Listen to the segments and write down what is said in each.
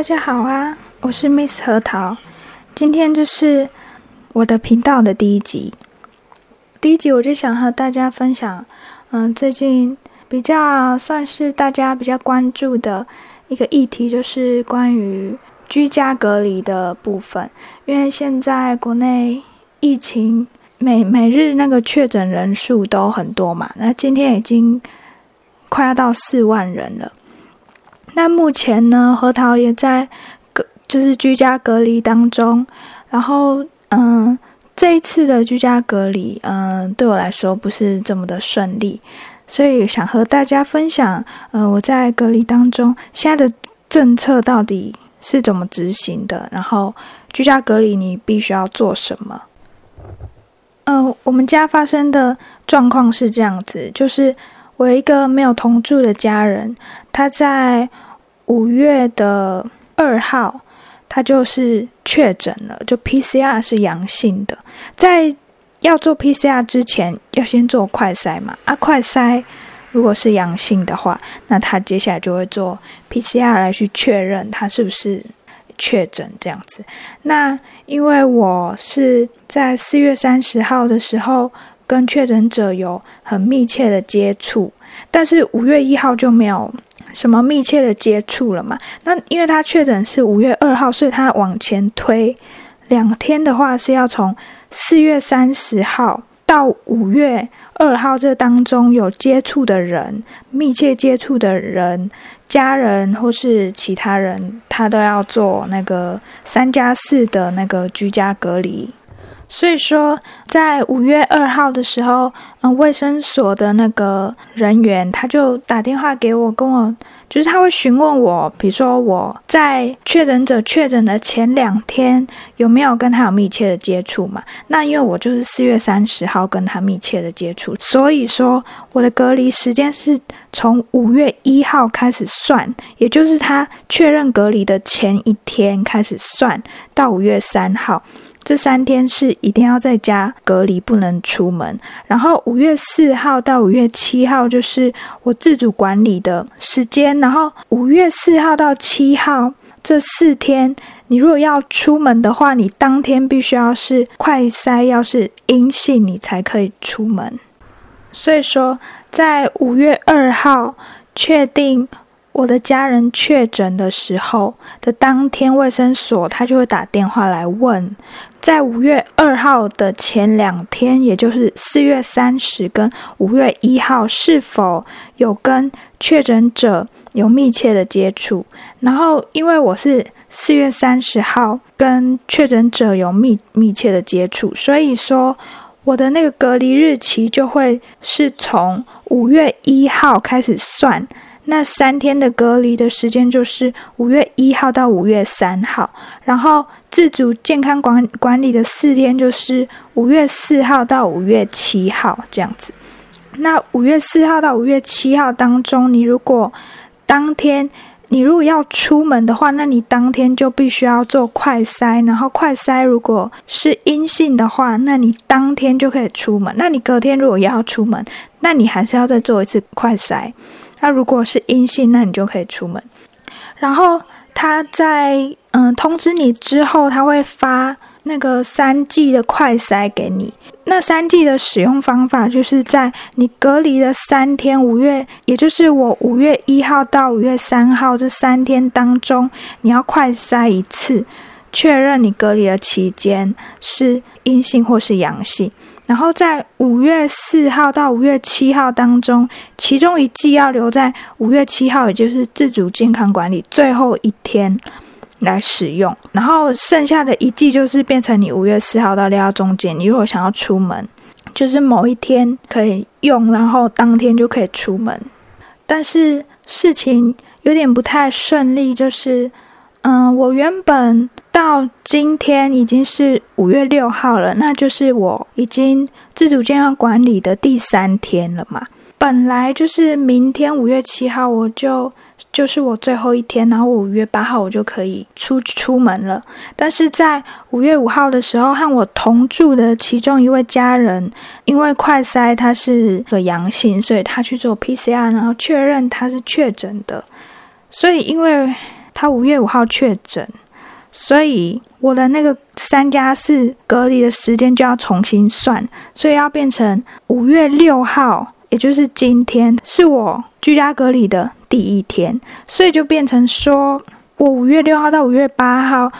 大家好啊，我是 Miss 核桃。今天这是我的频道的第一集。第一集我就想和大家分享，嗯，最近比较算是大家比较关注的一个议题，就是关于居家隔离的部分。因为现在国内疫情每每日那个确诊人数都很多嘛，那今天已经快要到四万人了。那目前呢，核桃也在隔，就是居家隔离当中。然后，嗯，这一次的居家隔离，嗯，对我来说不是这么的顺利，所以想和大家分享，呃，我在隔离当中现在的政策到底是怎么执行的，然后居家隔离你必须要做什么。嗯，我们家发生的状况是这样子，就是。我一个没有同住的家人，他在五月的二号，他就是确诊了，就 PCR 是阳性的。在要做 PCR 之前，要先做快筛嘛？啊，快筛如果是阳性的话，那他接下来就会做 PCR 来去确认他是不是确诊这样子。那因为我是在四月三十号的时候。跟确诊者有很密切的接触，但是五月一号就没有什么密切的接触了嘛？那因为他确诊是五月二号，所以他往前推两天的话，是要从四月三十号到五月二号这当中有接触的人、密切接触的人、家人或是其他人，他都要做那个三加四的那个居家隔离。所以说，在五月二号的时候，嗯，卫生所的那个人员他就打电话给我，跟我就是他会询问我，比如说我在确诊者确诊的前两天有没有跟他有密切的接触嘛？那因为我就是四月三十号跟他密切的接触，所以说我的隔离时间是从五月一号开始算，也就是他确认隔离的前一天开始算到五月三号。这三天是一定要在家隔离，不能出门。然后五月四号到五月七号就是我自主管理的时间。然后五月四号到七号这四天，你如果要出门的话，你当天必须要是快筛要是阴性，你才可以出门。所以说，在五月二号确定。我的家人确诊的时候的当天，卫生所他就会打电话来问，在五月二号的前两天，也就是四月三十跟五月一号，是否有跟确诊者有密切的接触？然后，因为我是四月三十号跟确诊者有密密切的接触，所以说我的那个隔离日期就会是从五月一号开始算。那三天的隔离的时间就是五月一号到五月三号，然后自主健康管管理的四天就是五月四号到五月七号这样子。那五月四号到五月七号当中，你如果当天你如果要出门的话，那你当天就必须要做快筛，然后快筛如果是阴性的话，那你当天就可以出门。那你隔天如果要出门，那你还是要再做一次快筛。那如果是阴性，那你就可以出门。然后他在嗯通知你之后，他会发那个三剂的快筛给你。那三剂的使用方法，就是在你隔离的三天，五月，也就是我五月一号到五月三号这三天当中，你要快筛一次，确认你隔离的期间是阴性或是阳性。然后在五月四号到五月七号当中，其中一季要留在五月七号，也就是自主健康管理最后一天来使用。然后剩下的一季就是变成你五月四号到六号中间，你如果想要出门，就是某一天可以用，然后当天就可以出门。但是事情有点不太顺利，就是，嗯，我原本。到今天已经是五月六号了，那就是我已经自主健康管理的第三天了嘛。本来就是明天五月七号，我就就是我最后一天，然后五月八号我就可以出出门了。但是在五月五号的时候，和我同住的其中一位家人，因为快筛他是个阳性，所以他去做 PCR，然后确认他是确诊的。所以因为他五月五号确诊，所以我的那个三加四隔离的时间就要重新算，所以要变成五月六号，也就是今天是我居家隔离的第一天，所以就变成说我五月六号到五月八号。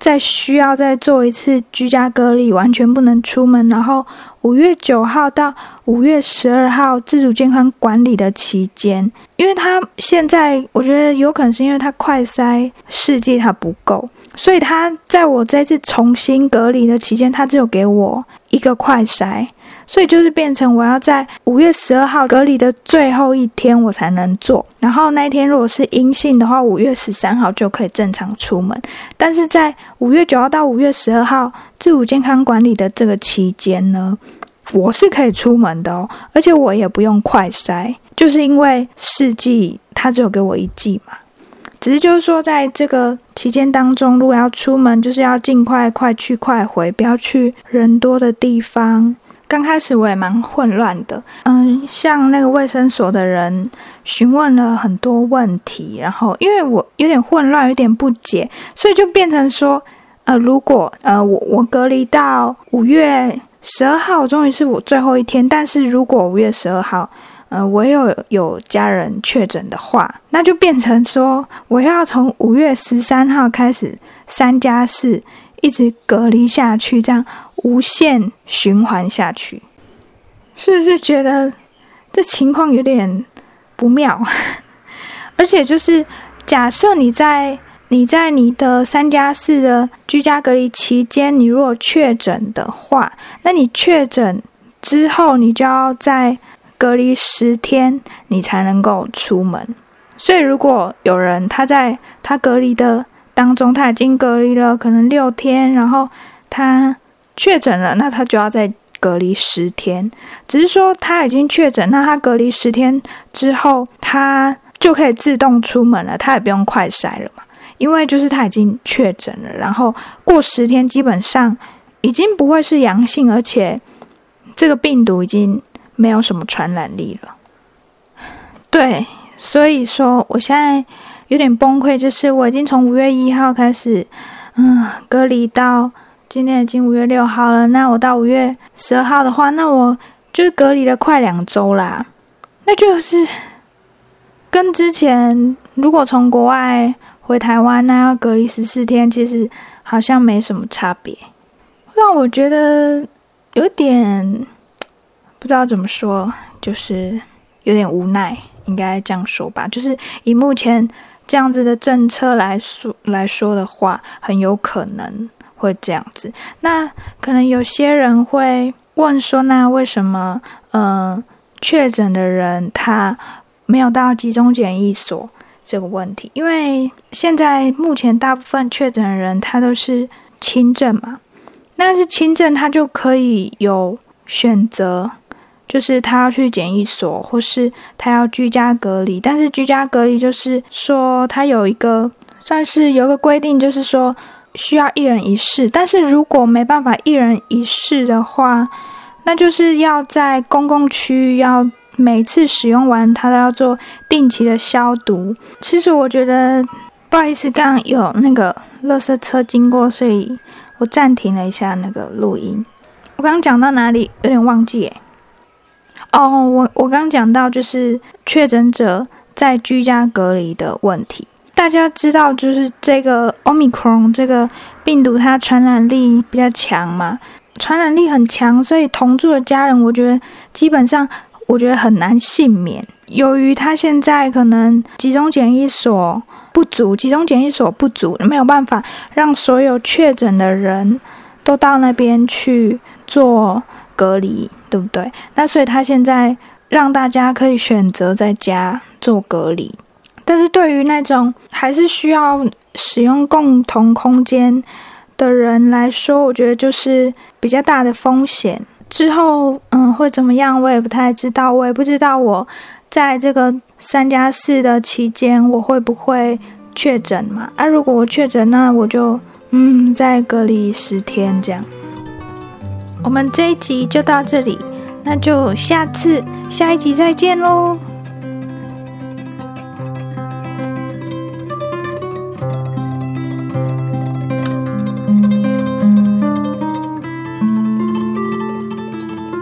再需要再做一次居家隔离，完全不能出门。然后五月九号到五月十二号自主健康管理的期间，因为他现在我觉得有可能是因为他快筛试剂他不够，所以他在我这次重新隔离的期间，他只有给我一个快筛。所以就是变成我要在五月十二号隔离的最后一天我才能做，然后那一天如果是阴性的话，五月十三号就可以正常出门。但是在五月九号到五月十二号自主健康管理的这个期间呢，我是可以出门的哦，而且我也不用快筛，就是因为试剂它只有给我一剂嘛。只是就是说在这个期间当中，如果要出门，就是要尽快快去快回，不要去人多的地方。刚开始我也蛮混乱的，嗯，像那个卫生所的人询问了很多问题，然后因为我有点混乱，有点不解，所以就变成说，呃，如果呃我我隔离到五月十二号，终于是我最后一天，但是如果五月十二号，呃，我有有家人确诊的话，那就变成说我要从五月十三号开始三加四一直隔离下去，这样。无限循环下去，是不是觉得这情况有点不妙？而且就是假设你在你在你的三加四的居家隔离期间，你如果确诊的话，那你确诊之后，你就要在隔离十天，你才能够出门。所以如果有人他在他隔离的当中，他已经隔离了可能六天，然后他。确诊了，那他就要再隔离十天。只是说他已经确诊，那他隔离十天之后，他就可以自动出门了，他也不用快筛了嘛。因为就是他已经确诊了，然后过十天基本上已经不会是阳性，而且这个病毒已经没有什么传染力了。对，所以说我现在有点崩溃，就是我已经从五月一号开始，嗯，隔离到。今天已经五月六号了，那我到五月十二号的话，那我就隔离了快两周啦。那就是跟之前如果从国外回台湾，那要隔离十四天，其实好像没什么差别，让我觉得有点不知道怎么说，就是有点无奈，应该这样说吧。就是以目前这样子的政策来说来说的话，很有可能。会这样子，那可能有些人会问说，那为什么，嗯，确诊的人他没有到集中检疫所这个问题？因为现在目前大部分确诊的人他都是轻症嘛，那是轻症他就可以有选择，就是他要去检疫所，或是他要居家隔离。但是居家隔离就是说，他有一个算是有个规定，就是说。需要一人一室，但是如果没办法一人一室的话，那就是要在公共区域要每次使用完，它都要做定期的消毒。其实我觉得，不好意思，刚刚有那个垃圾车经过，所以我暂停了一下那个录音。我刚刚讲到哪里？有点忘记哦，我我刚讲到就是确诊者在居家隔离的问题。大家知道，就是这个 Omicron 这个病毒，它传染力比较强嘛，传染力很强，所以同住的家人，我觉得基本上，我觉得很难幸免。由于他现在可能集中检疫所不足，集中检疫所不足，没有办法让所有确诊的人都到那边去做隔离，对不对？那所以他现在让大家可以选择在家做隔离。但是对于那种还是需要使用共同空间的人来说，我觉得就是比较大的风险。之后，嗯，会怎么样，我也不太知道。我也不知道我在这个三加四的期间，我会不会确诊嘛？啊，如果我确诊，那我就嗯再隔离十天这样。我们这一集就到这里，那就下次下一集再见喽。